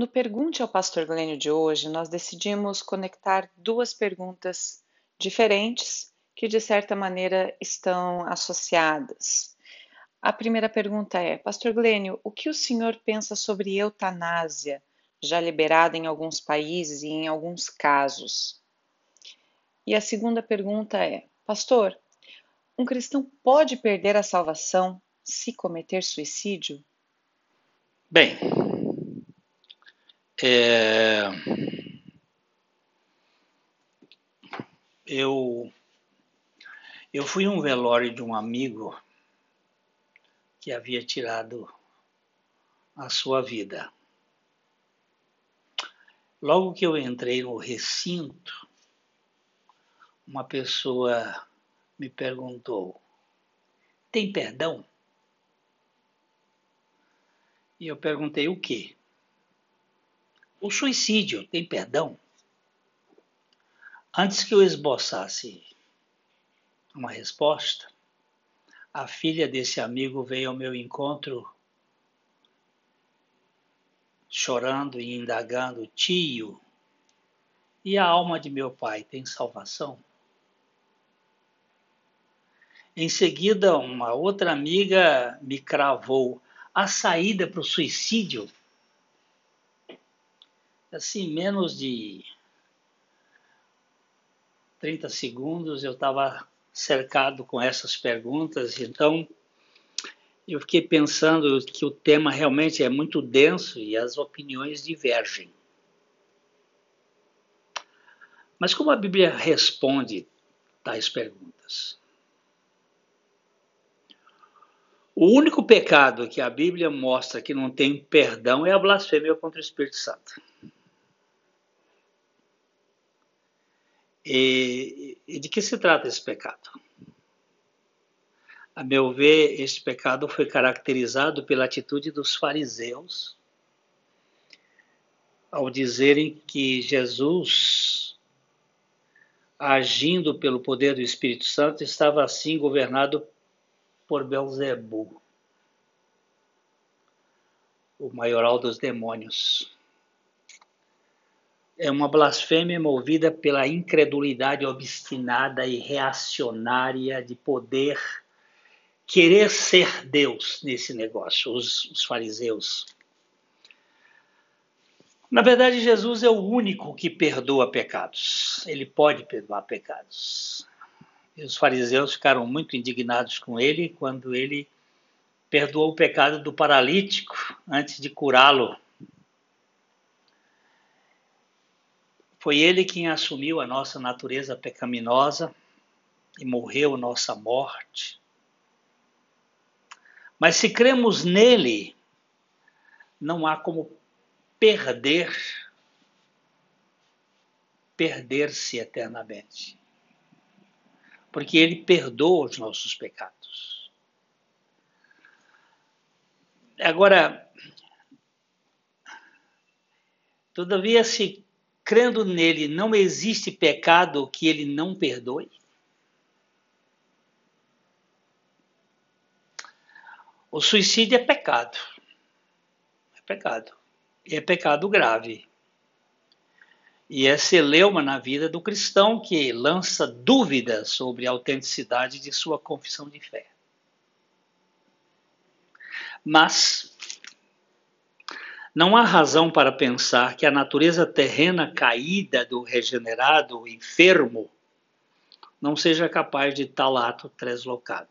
No Pergunte ao Pastor Glênio de hoje, nós decidimos conectar duas perguntas diferentes que, de certa maneira, estão associadas. A primeira pergunta é: Pastor Glênio, o que o senhor pensa sobre eutanásia, já liberada em alguns países e em alguns casos? E a segunda pergunta é: Pastor, um cristão pode perder a salvação se cometer suicídio? Bem, é, eu, eu fui um velório de um amigo que havia tirado a sua vida. Logo que eu entrei no recinto, uma pessoa me perguntou: tem perdão? E eu perguntei o quê? O suicídio tem perdão? Antes que eu esboçasse uma resposta, a filha desse amigo veio ao meu encontro chorando e indagando: Tio, e a alma de meu pai tem salvação? Em seguida, uma outra amiga me cravou a saída para o suicídio assim, menos de 30 segundos eu estava cercado com essas perguntas, então eu fiquei pensando que o tema realmente é muito denso e as opiniões divergem. Mas como a Bíblia responde tais perguntas? O único pecado que a Bíblia mostra que não tem perdão é a blasfêmia contra o Espírito Santo. E, e de que se trata esse pecado? A meu ver, este pecado foi caracterizado pela atitude dos fariseus ao dizerem que Jesus, agindo pelo poder do Espírito Santo, estava assim governado por Belzebu, o maioral dos demônios é uma blasfêmia movida pela incredulidade obstinada e reacionária de poder querer ser Deus nesse negócio, os, os fariseus. Na verdade, Jesus é o único que perdoa pecados. Ele pode perdoar pecados. E os fariseus ficaram muito indignados com ele quando ele perdoou o pecado do paralítico antes de curá-lo Foi ele quem assumiu a nossa natureza pecaminosa e morreu nossa morte. Mas se cremos nele, não há como perder perder-se eternamente. Porque ele perdoa os nossos pecados. Agora, todavia, se crendo nele, não existe pecado que ele não perdoe? O suicídio é pecado. É pecado. E é pecado grave. E é celeuma na vida do cristão que lança dúvidas sobre a autenticidade de sua confissão de fé. Mas não há razão para pensar que a natureza terrena caída do regenerado enfermo não seja capaz de tal ato translocado.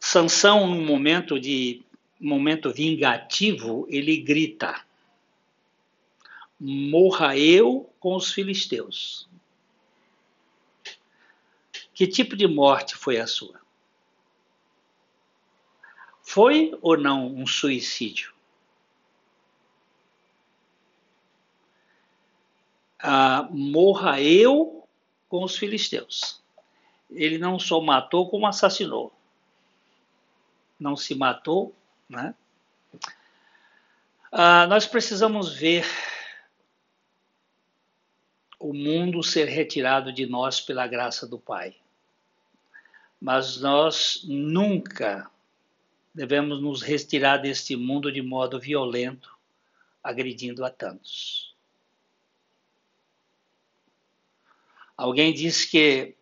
Sansão, num momento de momento vingativo, ele grita: Morra eu com os filisteus. Que tipo de morte foi a sua? Foi ou não um suicídio? Ah, morra eu com os filisteus. Ele não só matou, como assassinou. Não se matou, né? Ah, nós precisamos ver o mundo ser retirado de nós pela graça do Pai. Mas nós nunca devemos nos retirar deste mundo de modo violento, agredindo a tantos. Alguém disse que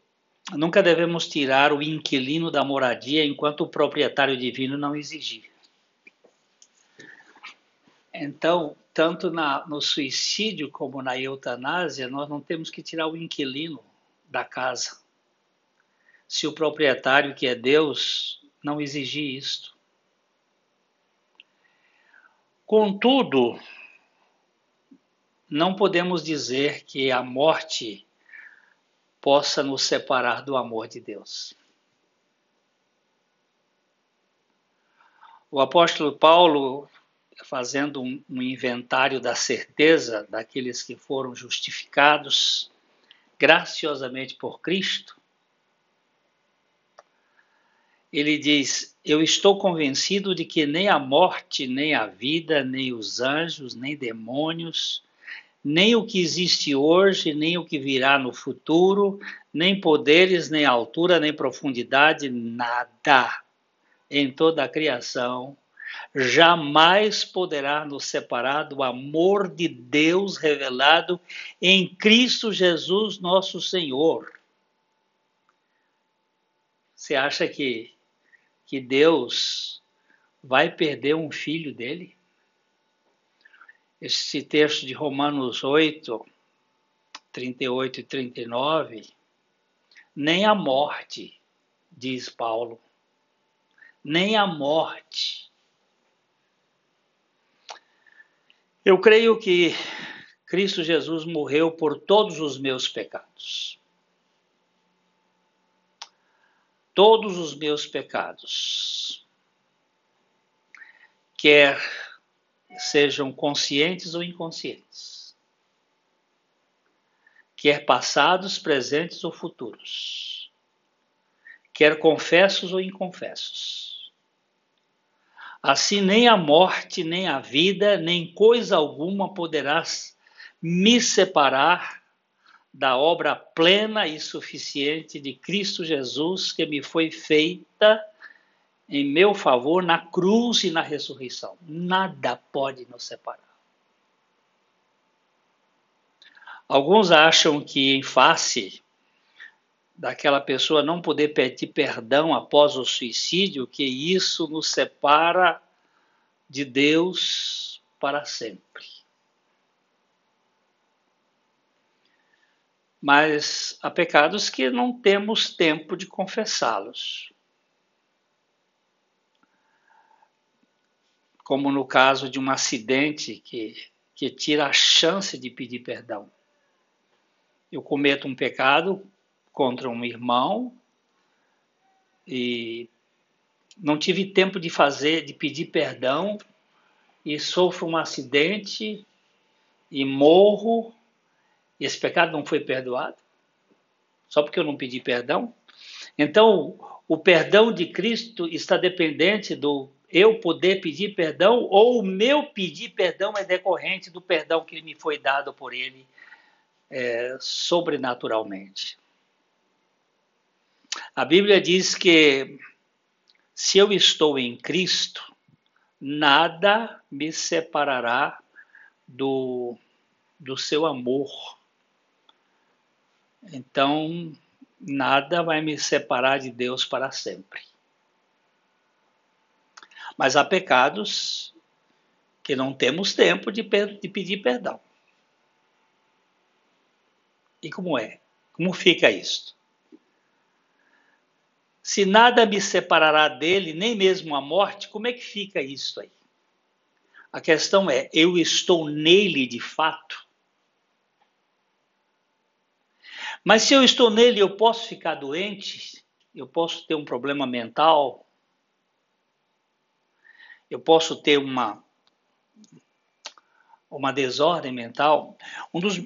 nunca devemos tirar o inquilino da moradia enquanto o proprietário divino não exigir. Então, tanto na, no suicídio como na eutanásia, nós não temos que tirar o inquilino da casa. Se o proprietário, que é Deus, não exigir isto. Contudo, não podemos dizer que a morte possa nos separar do amor de Deus. O apóstolo Paulo, fazendo um, inventário da certeza daqueles que foram justificados graciosamente por Cristo, ele diz: Eu estou convencido de que nem a morte, nem a vida, nem os anjos, nem demônios, nem o que existe hoje, nem o que virá no futuro, nem poderes, nem altura, nem profundidade, nada em toda a criação jamais poderá nos separar do amor de Deus revelado em Cristo Jesus, nosso Senhor. Você acha que que Deus vai perder um filho dele? Esse texto de Romanos 8, 38 e 39, nem a morte, diz Paulo, nem a morte. Eu creio que Cristo Jesus morreu por todos os meus pecados. Todos os meus pecados, quer sejam conscientes ou inconscientes, quer passados, presentes ou futuros, quer confessos ou inconfessos. Assim, nem a morte, nem a vida, nem coisa alguma poderá me separar da obra plena e suficiente de Cristo Jesus que me foi feita em meu favor na cruz e na ressurreição. Nada pode nos separar. Alguns acham que, em face daquela pessoa não poder pedir perdão após o suicídio, que isso nos separa de Deus para sempre. Mas há pecados que não temos tempo de confessá-los. Como no caso de um acidente que, que tira a chance de pedir perdão. Eu cometo um pecado contra um irmão e não tive tempo de fazer, de pedir perdão e sofro um acidente e morro e esse pecado não foi perdoado? Só porque eu não pedi perdão? Então, o perdão de Cristo está dependente do eu poder pedir perdão ou o meu pedir perdão é decorrente do perdão que me foi dado por Ele é, sobrenaturalmente. A Bíblia diz que se eu estou em Cristo, nada me separará do, do seu amor. Então, nada vai me separar de Deus para sempre. Mas há pecados que não temos tempo de, de pedir perdão. E como é? Como fica isso? Se nada me separará dele, nem mesmo a morte, como é que fica isso aí? A questão é: eu estou nele de fato? Mas se eu estou nele, eu posso ficar doente, eu posso ter um problema mental, eu posso ter uma uma desordem mental. Um dos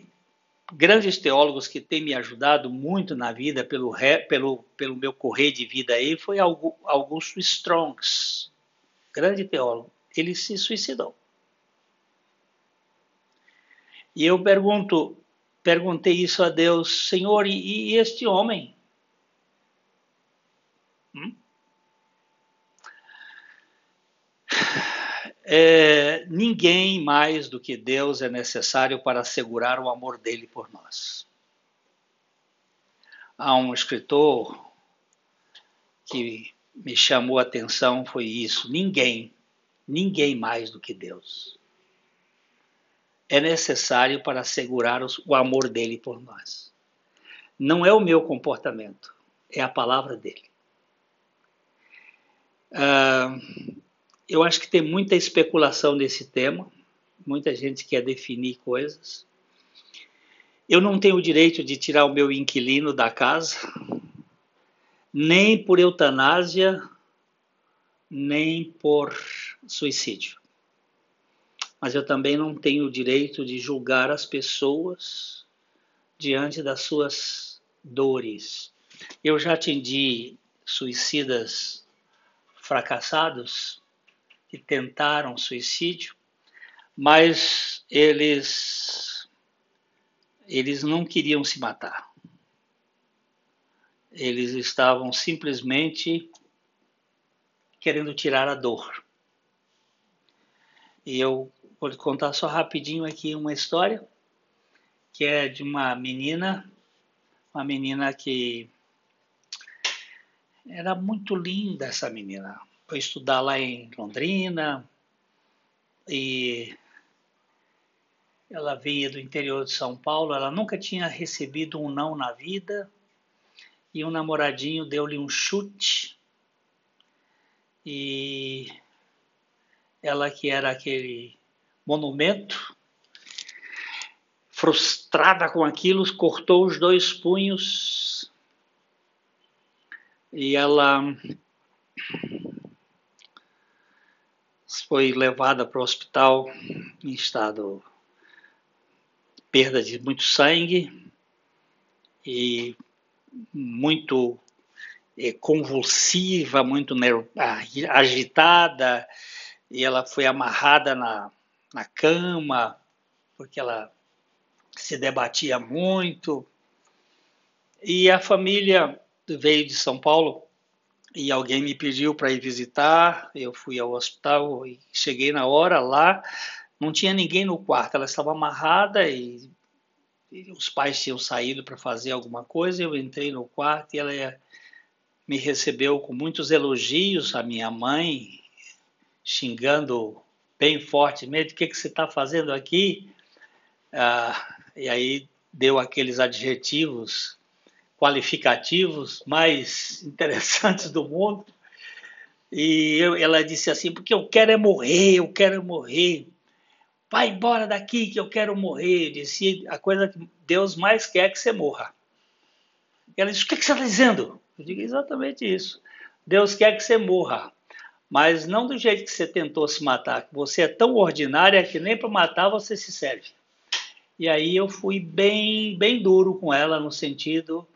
grandes teólogos que tem me ajudado muito na vida pelo, pelo, pelo meu correr de vida aí foi Augusto Strongs, grande teólogo. Ele se suicidou. E eu pergunto, perguntei isso a Deus, Senhor, e, e este homem? Hum? É, ninguém mais do que Deus é necessário para assegurar o amor dele por nós. Há um escritor que me chamou a atenção foi isso: ninguém, ninguém mais do que Deus é necessário para assegurar o amor dele por nós. Não é o meu comportamento, é a palavra dele. Uh, eu acho que tem muita especulação nesse tema, muita gente quer definir coisas. Eu não tenho o direito de tirar o meu inquilino da casa, nem por eutanásia, nem por suicídio. Mas eu também não tenho o direito de julgar as pessoas diante das suas dores. Eu já atendi suicidas fracassados que tentaram suicídio, mas eles eles não queriam se matar. Eles estavam simplesmente querendo tirar a dor. E eu vou contar só rapidinho aqui uma história que é de uma menina, uma menina que era muito linda essa menina. Foi estudar lá em Londrina e ela vinha do interior de São Paulo, ela nunca tinha recebido um não na vida e um namoradinho deu-lhe um chute e ela que era aquele monumento, frustrada com aquilo, cortou os dois punhos e ela foi levada para o hospital em estado perda de muito sangue e muito é, convulsiva, muito agitada, e ela foi amarrada na, na cama, porque ela se debatia muito. E a família veio de São Paulo e alguém me pediu para ir visitar. Eu fui ao hospital e cheguei na hora lá. Não tinha ninguém no quarto, ela estava amarrada e, e os pais tinham saído para fazer alguma coisa. Eu entrei no quarto e ela me recebeu com muitos elogios. A minha mãe xingando bem fortemente: o que, que você está fazendo aqui? Ah, e aí deu aqueles adjetivos qualificativos mais interessantes do mundo. E eu, ela disse assim: porque eu quero é morrer, eu quero é morrer. Vai embora daqui que eu quero morrer. Eu disse: a coisa que Deus mais quer é que você morra. E ela disse: o que, que você está dizendo? Eu digo exatamente isso. Deus quer que você morra, mas não do jeito que você tentou se matar. Você é tão ordinária que nem para matar você se serve. E aí eu fui bem, bem duro com ela no sentido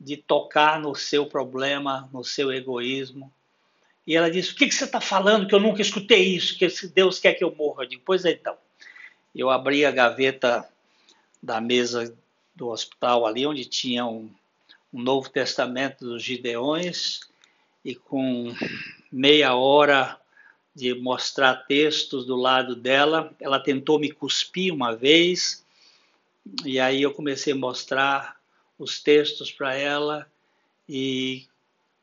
de tocar no seu problema, no seu egoísmo. E ela disse: O que, que você está falando? Que eu nunca escutei isso, que Deus quer que eu morra. Eu digo: Pois é, então. Eu abri a gaveta da mesa do hospital ali, onde tinha um, um Novo Testamento dos Gideões, e com meia hora de mostrar textos do lado dela, ela tentou me cuspir uma vez, e aí eu comecei a mostrar os textos para ela e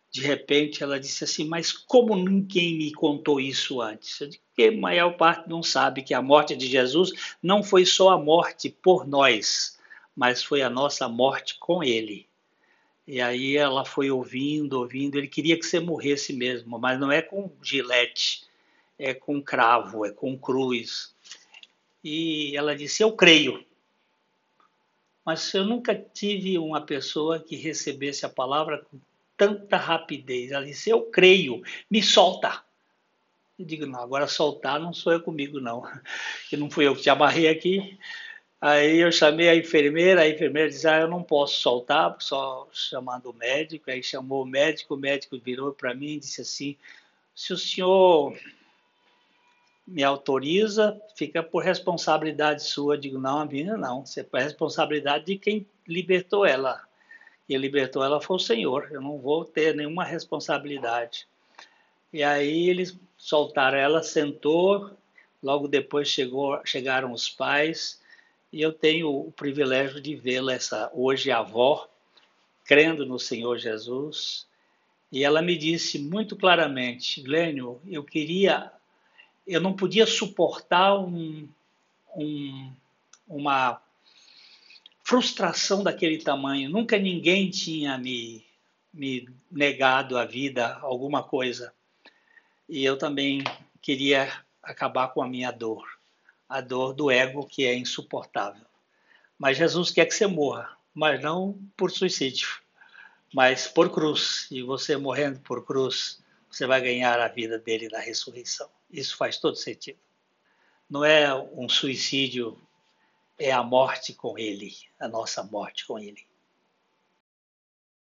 de repente ela disse assim: Mas como ninguém me contou isso antes? Eu disse, porque a maior parte não sabe que a morte de Jesus não foi só a morte por nós, mas foi a nossa morte com Ele. E aí ela foi ouvindo, ouvindo. Ele queria que você morresse mesmo, mas não é com gilete, é com cravo, é com cruz. E ela disse: Eu creio mas eu nunca tive uma pessoa que recebesse a palavra com tanta rapidez. Ela disse: Eu creio, me solta. Eu digo: Não, agora soltar não sou eu comigo, não. Que não fui eu que te amarrei aqui. Aí eu chamei a enfermeira, a enfermeira disse: Ah, eu não posso soltar, só chamando o médico. Aí chamou o médico, o médico virou para mim e disse assim: Se o senhor me autoriza, fica por responsabilidade sua. Digo, não, a minha não. Você é responsabilidade de quem libertou ela. Quem libertou ela foi o Senhor. Eu não vou ter nenhuma responsabilidade. E aí eles soltaram ela, sentou Logo depois chegou, chegaram os pais e eu tenho o privilégio de vê-la essa hoje avó, crendo no Senhor Jesus. E ela me disse muito claramente, Glênio, eu queria, eu não podia suportar um, um, uma frustração daquele tamanho. Nunca ninguém tinha me, me negado a vida, alguma coisa. E eu também queria acabar com a minha dor, a dor do ego que é insuportável. Mas Jesus quer que você morra, mas não por suicídio, mas por cruz. E você morrendo por cruz, você vai ganhar a vida dele na ressurreição. Isso faz todo sentido. Não é um suicídio é a morte com Ele, a nossa morte com Ele.